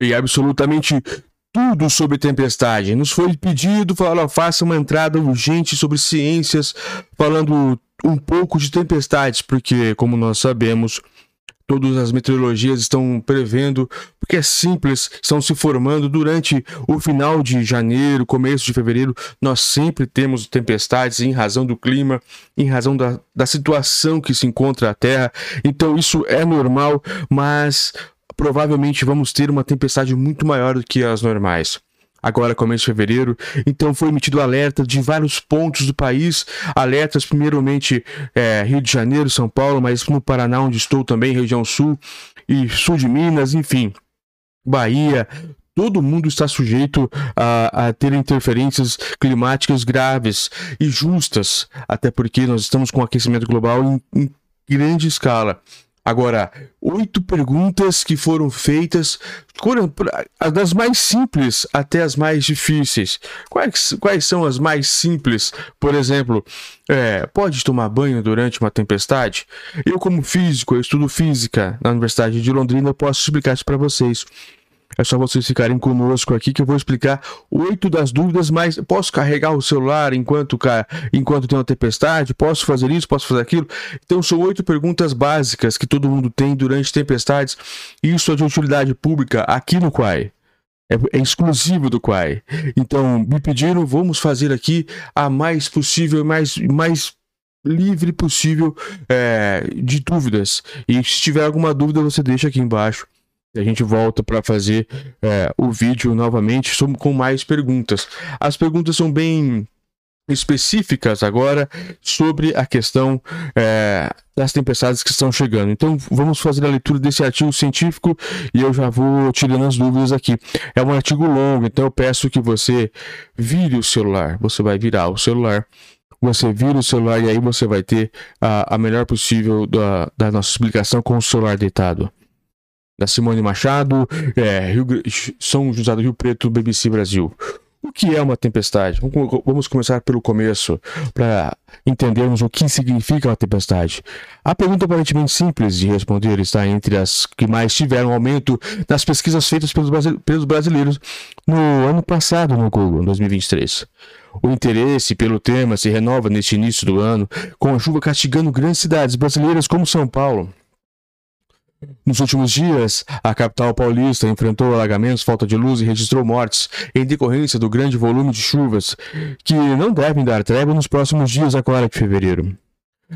e absolutamente tudo sobre tempestade. Nos foi pedido, falou, faça uma entrada urgente sobre ciências, falando um pouco de tempestades, porque, como nós sabemos, todas as meteorologias estão prevendo, porque é simples, estão se formando durante o final de janeiro, começo de fevereiro. Nós sempre temos tempestades em razão do clima, em razão da, da situação que se encontra a Terra. Então, isso é normal, mas provavelmente vamos ter uma tempestade muito maior do que as normais. Agora, começo de fevereiro, então foi emitido alerta de vários pontos do país, alertas primeiramente é, Rio de Janeiro, São Paulo, mas no Paraná, onde estou também, região sul e sul de Minas, enfim, Bahia, todo mundo está sujeito a, a, ter interferências climáticas graves e justas, até porque nós estamos com aquecimento global em, em grande escala. Agora, oito perguntas que foram feitas, das mais simples até as mais difíceis. Quais, quais são as mais simples? Por exemplo, é, pode tomar banho durante uma tempestade? Eu, como físico, eu estudo física na Universidade de Londrina, posso explicar isso para vocês. É só vocês ficarem conosco aqui que eu vou explicar oito das dúvidas, mas posso carregar o celular enquanto, enquanto tem uma tempestade? Posso fazer isso? Posso fazer aquilo? Então são oito perguntas básicas que todo mundo tem durante tempestades. Isso é de utilidade pública aqui no Quai. É, é, exclusivo do Quai. Então me pediram, vamos fazer aqui a mais possível, mais, mais livre possível é, de dúvidas. E se tiver alguma dúvida, você deixa aqui embaixo a gente volta para fazer é, o vídeo novamente com mais perguntas. As perguntas são bem específicas agora sobre a questão é, das tempestades que estão chegando. Então vamos fazer a leitura desse artigo científico e eu já vou tirando as dúvidas aqui. É um artigo longo, então eu peço que você vire o celular. Você vai virar o celular. Você vira o celular e aí você vai ter a, a melhor possível da, da nossa explicação com o celular deitado da Simone Machado, é, Rio, São José do Rio Preto, BBC Brasil. O que é uma tempestade? Vamos começar pelo começo, para entendermos o que significa uma tempestade. A pergunta aparentemente simples de responder está entre as que mais tiveram aumento nas pesquisas feitas pelos brasileiros no ano passado no Google, em 2023. O interesse pelo tema se renova neste início do ano, com a chuva castigando grandes cidades brasileiras como São Paulo. Nos últimos dias, a capital paulista enfrentou alagamentos, falta de luz e registrou mortes em decorrência do grande volume de chuvas, que não devem dar trégua nos próximos dias agora de fevereiro.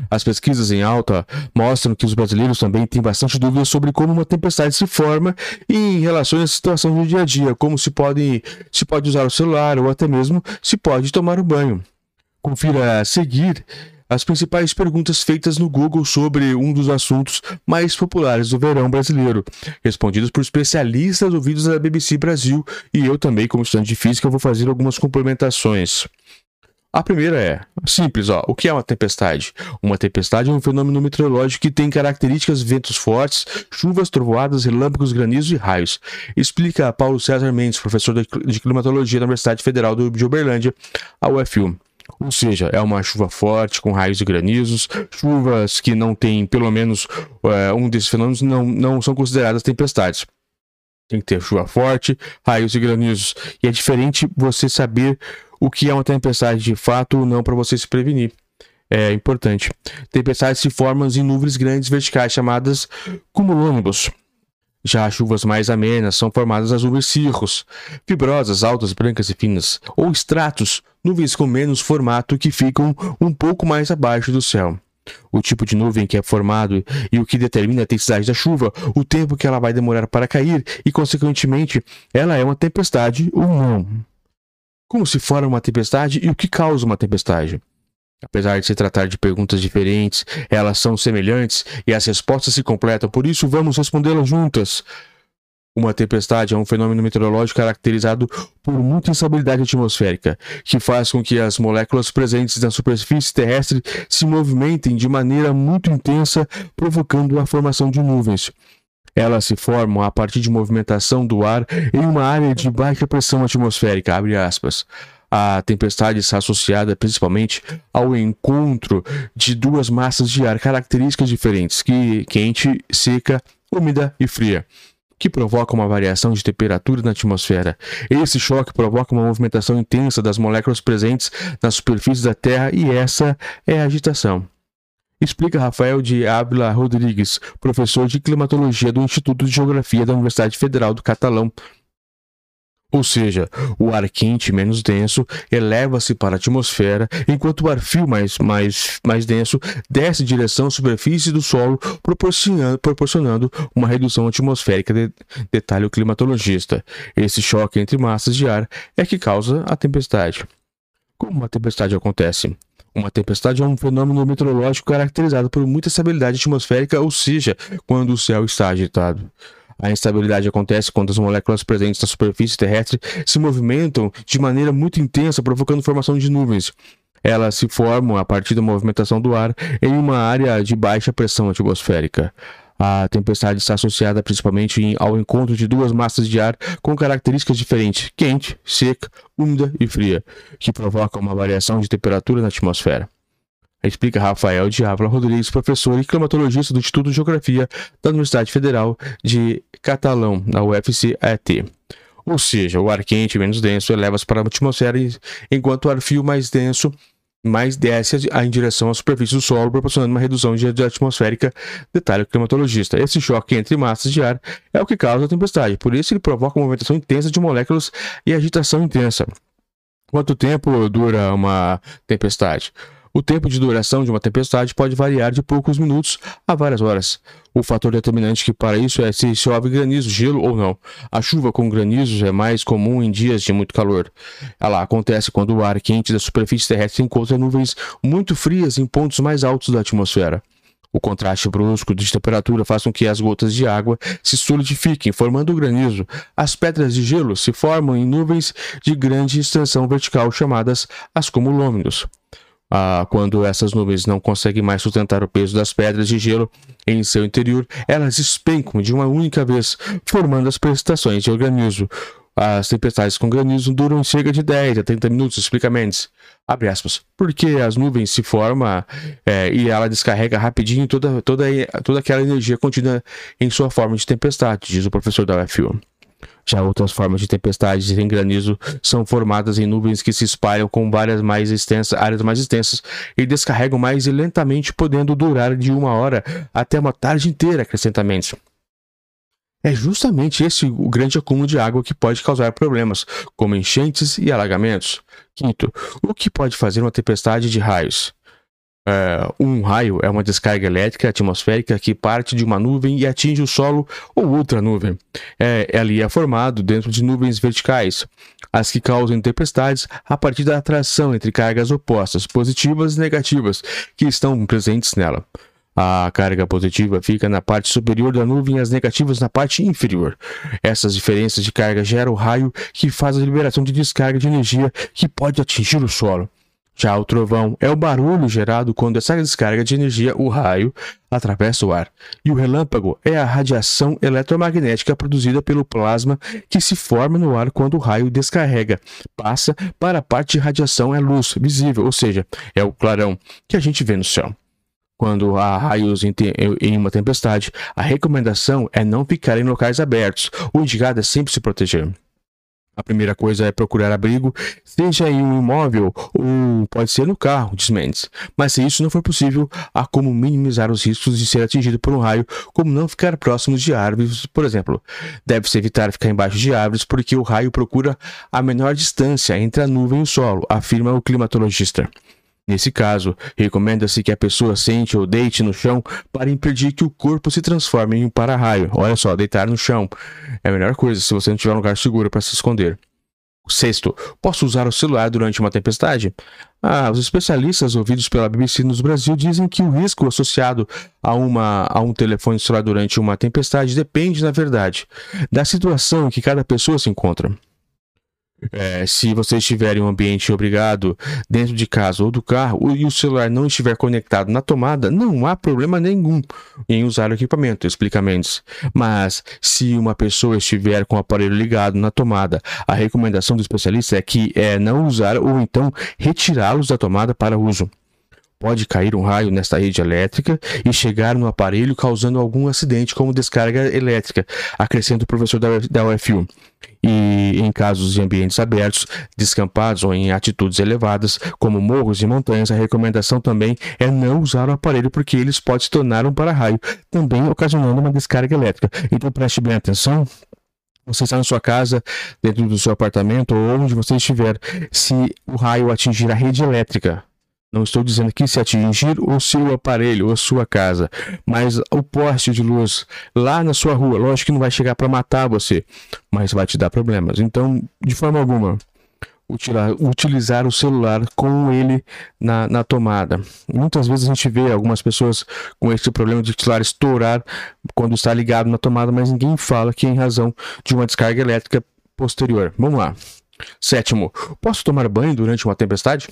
As pesquisas em alta mostram que os brasileiros também têm bastante dúvidas sobre como uma tempestade se forma e em relação à situação do dia a dia, como se pode, se pode usar o celular ou até mesmo se pode tomar um banho. Confira a seguir as principais perguntas feitas no Google sobre um dos assuntos mais populares do verão brasileiro, respondidas por especialistas ouvidos da BBC Brasil, e eu também, como estudante de física, vou fazer algumas complementações. A primeira é simples, ó. O que é uma tempestade? Uma tempestade é um fenômeno meteorológico que tem características ventos fortes, chuvas, trovoadas, relâmpagos, granizos e raios. Explica Paulo César Mendes, professor de climatologia da Universidade Federal de Uberlândia, a UFU. Ou seja, é uma chuva forte com raios e granizos, chuvas que não têm pelo menos é, um desses fenômenos não, não são consideradas tempestades. Tem que ter chuva forte, raios e granizos. E é diferente você saber o que é uma tempestade de fato ou não para você se prevenir. É importante. Tempestades se formam em nuvens grandes verticais chamadas cumulônibus. Já as chuvas mais amenas são formadas as nuvens cirros, fibrosas, altas, brancas e finas, ou estratos, nuvens com menos formato que ficam um pouco mais abaixo do céu. O tipo de nuvem que é formado e o que determina a intensidade da chuva, o tempo que ela vai demorar para cair e, consequentemente, ela é uma tempestade ou não. Como se forma uma tempestade e o que causa uma tempestade? Apesar de se tratar de perguntas diferentes, elas são semelhantes e as respostas se completam, por isso vamos respondê-las juntas. Uma tempestade é um fenômeno meteorológico caracterizado por muita instabilidade atmosférica, que faz com que as moléculas presentes na superfície terrestre se movimentem de maneira muito intensa, provocando a formação de nuvens. Elas se formam a partir de movimentação do ar em uma área de baixa pressão atmosférica. A tempestade está associada principalmente ao encontro de duas massas de ar características diferentes, que quente, seca, úmida e fria, que provoca uma variação de temperatura na atmosfera. Esse choque provoca uma movimentação intensa das moléculas presentes na superfície da Terra e essa é a agitação. Explica Rafael de Ávila Rodrigues, professor de climatologia do Instituto de Geografia da Universidade Federal do Catalão, ou seja, o ar quente menos denso eleva-se para a atmosfera, enquanto o ar frio mais, mais, mais denso desce em direção à superfície do solo, proporcionando, proporcionando uma redução atmosférica, de, detalhe o climatologista. Esse choque entre massas de ar é que causa a tempestade. Como uma tempestade acontece? Uma tempestade é um fenômeno meteorológico caracterizado por muita estabilidade atmosférica, ou seja, quando o céu está agitado. A instabilidade acontece quando as moléculas presentes na superfície terrestre se movimentam de maneira muito intensa, provocando formação de nuvens. Elas se formam a partir da movimentação do ar em uma área de baixa pressão atmosférica. A tempestade está associada principalmente ao encontro de duas massas de ar com características diferentes, quente, seca, úmida e fria, que provocam uma variação de temperatura na atmosfera. Explica Rafael de Ávila Rodrigues, professor e climatologista do Instituto de Geografia da Universidade Federal de Catalão, na UFC-ET. Ou seja, o ar quente menos denso eleva-se para a atmosfera, enquanto o ar frio mais denso mais desce em direção à superfície do solo, proporcionando uma redução de atmosférica, detalhe o climatologista. Esse choque entre massas de ar é o que causa a tempestade, por isso ele provoca uma movimentação intensa de moléculas e agitação intensa. Quanto tempo dura uma tempestade? O tempo de duração de uma tempestade pode variar de poucos minutos a várias horas. O fator determinante que para isso é se chove granizo, gelo ou não. A chuva com granizos é mais comum em dias de muito calor. Ela acontece quando o ar quente da superfície terrestre encontra nuvens muito frias em pontos mais altos da atmosfera. O contraste brusco de temperatura faz com que as gotas de água se solidifiquem, formando granizo. As pedras de gelo se formam em nuvens de grande extensão vertical chamadas as cumulômenos ah, quando essas nuvens não conseguem mais sustentar o peso das pedras de gelo em seu interior, elas despencam de uma única vez, formando as precipitações de granizo. As tempestades com granizo duram cerca de 10 a 30 minutos, explica Mendes. Abre aspas. Porque as nuvens se formam é, e ela descarrega rapidinho toda, toda, toda aquela energia contida em sua forma de tempestade, diz o professor da UFU. Já outras formas de tempestades em granizo são formadas em nuvens que se espalham com várias mais extensas, áreas mais extensas e descarregam mais lentamente, podendo durar de uma hora até uma tarde inteira, acrescentamente. É justamente esse o grande acúmulo de água que pode causar problemas, como enchentes e alagamentos. Quinto, o que pode fazer uma tempestade de raios? Uh, um raio é uma descarga elétrica atmosférica que parte de uma nuvem e atinge o solo ou outra nuvem. É, ela é formado dentro de nuvens verticais, as que causam tempestades a partir da atração entre cargas opostas, positivas e negativas, que estão presentes nela. A carga positiva fica na parte superior da nuvem e as negativas na parte inferior. Essas diferenças de carga geram o raio que faz a liberação de descarga de energia que pode atingir o solo. Já o trovão é o barulho gerado quando essa descarga de energia, o raio, atravessa o ar. E o relâmpago é a radiação eletromagnética produzida pelo plasma que se forma no ar quando o raio descarrega. Passa para a parte de radiação é luz visível, ou seja, é o clarão que a gente vê no céu. Quando há raios em, uma tempestade, a recomendação é não ficar em locais abertos. O indicado é sempre se proteger. A primeira coisa é procurar abrigo, seja em um imóvel ou pode ser no carro, diz Mendes. Mas se isso não for possível, há como minimizar os riscos de ser atingido por um raio, como não ficar próximo de árvores, por exemplo. Deve-se evitar ficar embaixo de árvores porque o raio procura a menor distância entre a nuvem e o solo, afirma o climatologista. Nesse caso, recomenda-se que a pessoa sente ou deite no chão para impedir que o corpo se transforme em um para-raio. Olha só, deitar no chão é a melhor coisa se você não tiver um lugar seguro para se esconder. Sexto, posso usar o celular durante uma tempestade? Ah, os especialistas ouvidos pela BBC no Brasil dizem que o risco associado a, uma, a um telefone celular durante uma tempestade depende, na verdade, da situação em que cada pessoa se encontra. É, se você estiver em um ambiente obrigado dentro de casa ou do carro e o celular não estiver conectado na tomada, não há problema nenhum em usar o equipamento, explica Mendes. Mas se uma pessoa estiver com o aparelho ligado na tomada, a recomendação do especialista é que é não usar ou então retirá-los da tomada para uso. Pode cair um raio nesta rede elétrica e chegar no aparelho causando algum acidente, como descarga elétrica, acrescenta o professor da UFU. E em casos de ambientes abertos, descampados ou em atitudes elevadas, como morros e montanhas, a recomendação também é não usar o aparelho porque eles podem se tornar um para-raio, também ocasionando uma descarga elétrica. Então preste bem atenção você está na sua casa, dentro do seu apartamento ou onde você estiver, se o raio atingir a rede elétrica, não estou dizendo aqui se atingir o seu aparelho ou a sua casa, mas o poste de luz lá na sua rua, lógico que não vai chegar para matar você, mas vai te dar problemas. Então, de forma alguma, utilizar o celular com ele na, na, tomada. Muitas vezes a gente vê algumas pessoas com esse problema de celular estourar quando está ligado na tomada, mas ninguém fala que é em razão de uma descarga elétrica posterior. Vamos lá. Sétimo, posso tomar banho durante uma tempestade?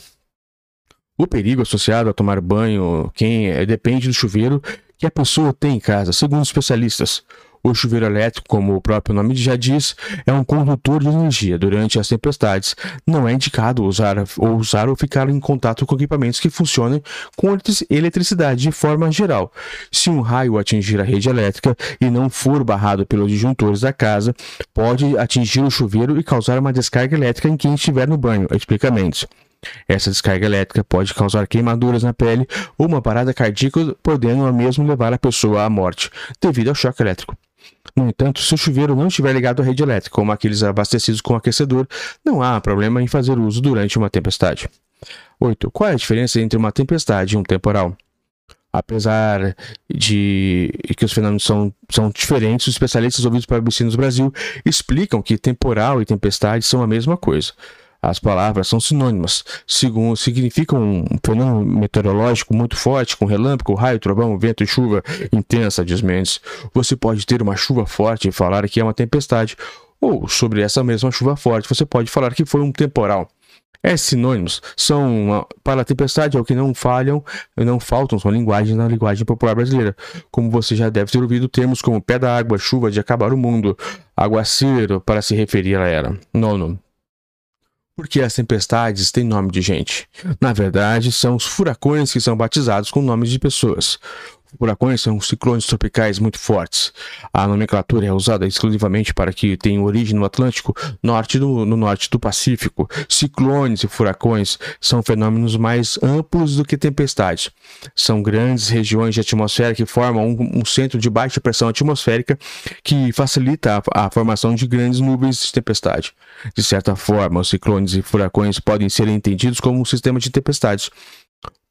O perigo associado a tomar banho quem é, depende do chuveiro que a pessoa tem em casa, segundo especialistas. O chuveiro elétrico, como o próprio nome já diz, é um condutor de energia. Durante as tempestades, não é indicado usar ou usar ou ficar em contato com equipamentos que funcionem com eletricidade de forma geral. Se um raio atingir a rede elétrica e não for barrado pelos disjuntores da casa, pode atingir o chuveiro e causar uma descarga elétrica em quem estiver no banho. Explica Mendes. Essa descarga elétrica pode causar queimaduras na pele ou uma parada cardíaca, podendo mesmo levar a pessoa à morte, devido ao choque elétrico. No entanto, se o chuveiro não estiver ligado à rede elétrica, como aqueles abastecidos com aquecedor, não há problema em fazer uso durante uma tempestade. 8. Qual é a diferença entre uma tempestade e um temporal? Apesar de que os fenômenos são, são diferentes, os especialistas ouvidos para no Brasil explicam que temporal e tempestade são a mesma coisa. As palavras são sinônimas, segundo, significam um fenômeno meteorológico muito forte, com relâmpago, raio, trovão, vento e chuva intensa, diz Mendes. Você pode ter uma chuva forte e falar que é uma tempestade, ou sobre essa mesma chuva forte, você pode falar que foi um temporal. É sinônimos são uma, para a tempestade é o que não falham, não faltam são linguagens na linguagem popular brasileira. Como você já deve ter ouvido termos como pé da água, chuva de acabar o mundo, aguaceiro para se referir a ela. Nono. Porque as tempestades têm nome de gente. Na verdade, são os furacões que são batizados com nomes de pessoas. Furacões são ciclones tropicais muito fortes. A nomenclatura é usada exclusivamente para que tenham origem no Atlântico, norte do, no norte do Pacífico. Ciclones e furacões são fenômenos mais amplos do que tempestades. São grandes regiões de atmosfera que formam um, um centro de baixa pressão atmosférica que facilita a, a formação de grandes nuvens de tempestade. De certa forma, os ciclones e furacões podem ser entendidos como um sistema de tempestades.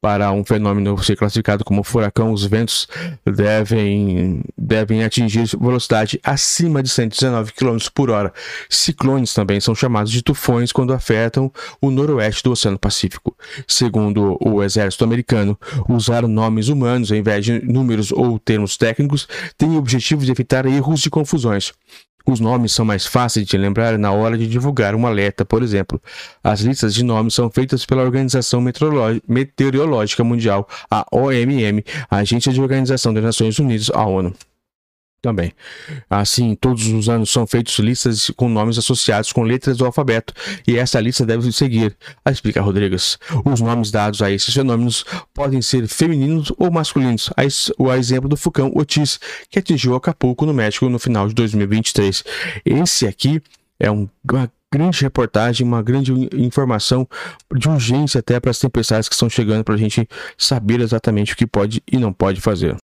Para um fenômeno ser classificado como furacão, os ventos devem, devem atingir velocidade acima de 119 km por hora. Ciclones também são chamados de tufões quando afetam o noroeste do Oceano Pacífico. Segundo o exército americano, usar nomes humanos ao invés de números ou termos técnicos tem o objetivo de evitar erros e confusões. Os nomes são mais fáceis de lembrar na hora de divulgar um alerta, por exemplo. As listas de nomes são feitas pela Organização Meteorológica Mundial, a OMM, a Agência de Organização das Nações Unidas, a ONU também. Assim, todos os anos são feitos listas com nomes associados com letras do alfabeto, e essa lista deve seguir, explica Rodrigues. Os nomes dados a esses fenômenos podem ser femininos ou masculinos, o exemplo do Fucão Otis, que atingiu Acapulco, no México, no final de 2023. Esse aqui é um, uma grande reportagem, uma grande informação de urgência até para as tempestades que estão chegando para a gente saber exatamente o que pode e não pode fazer.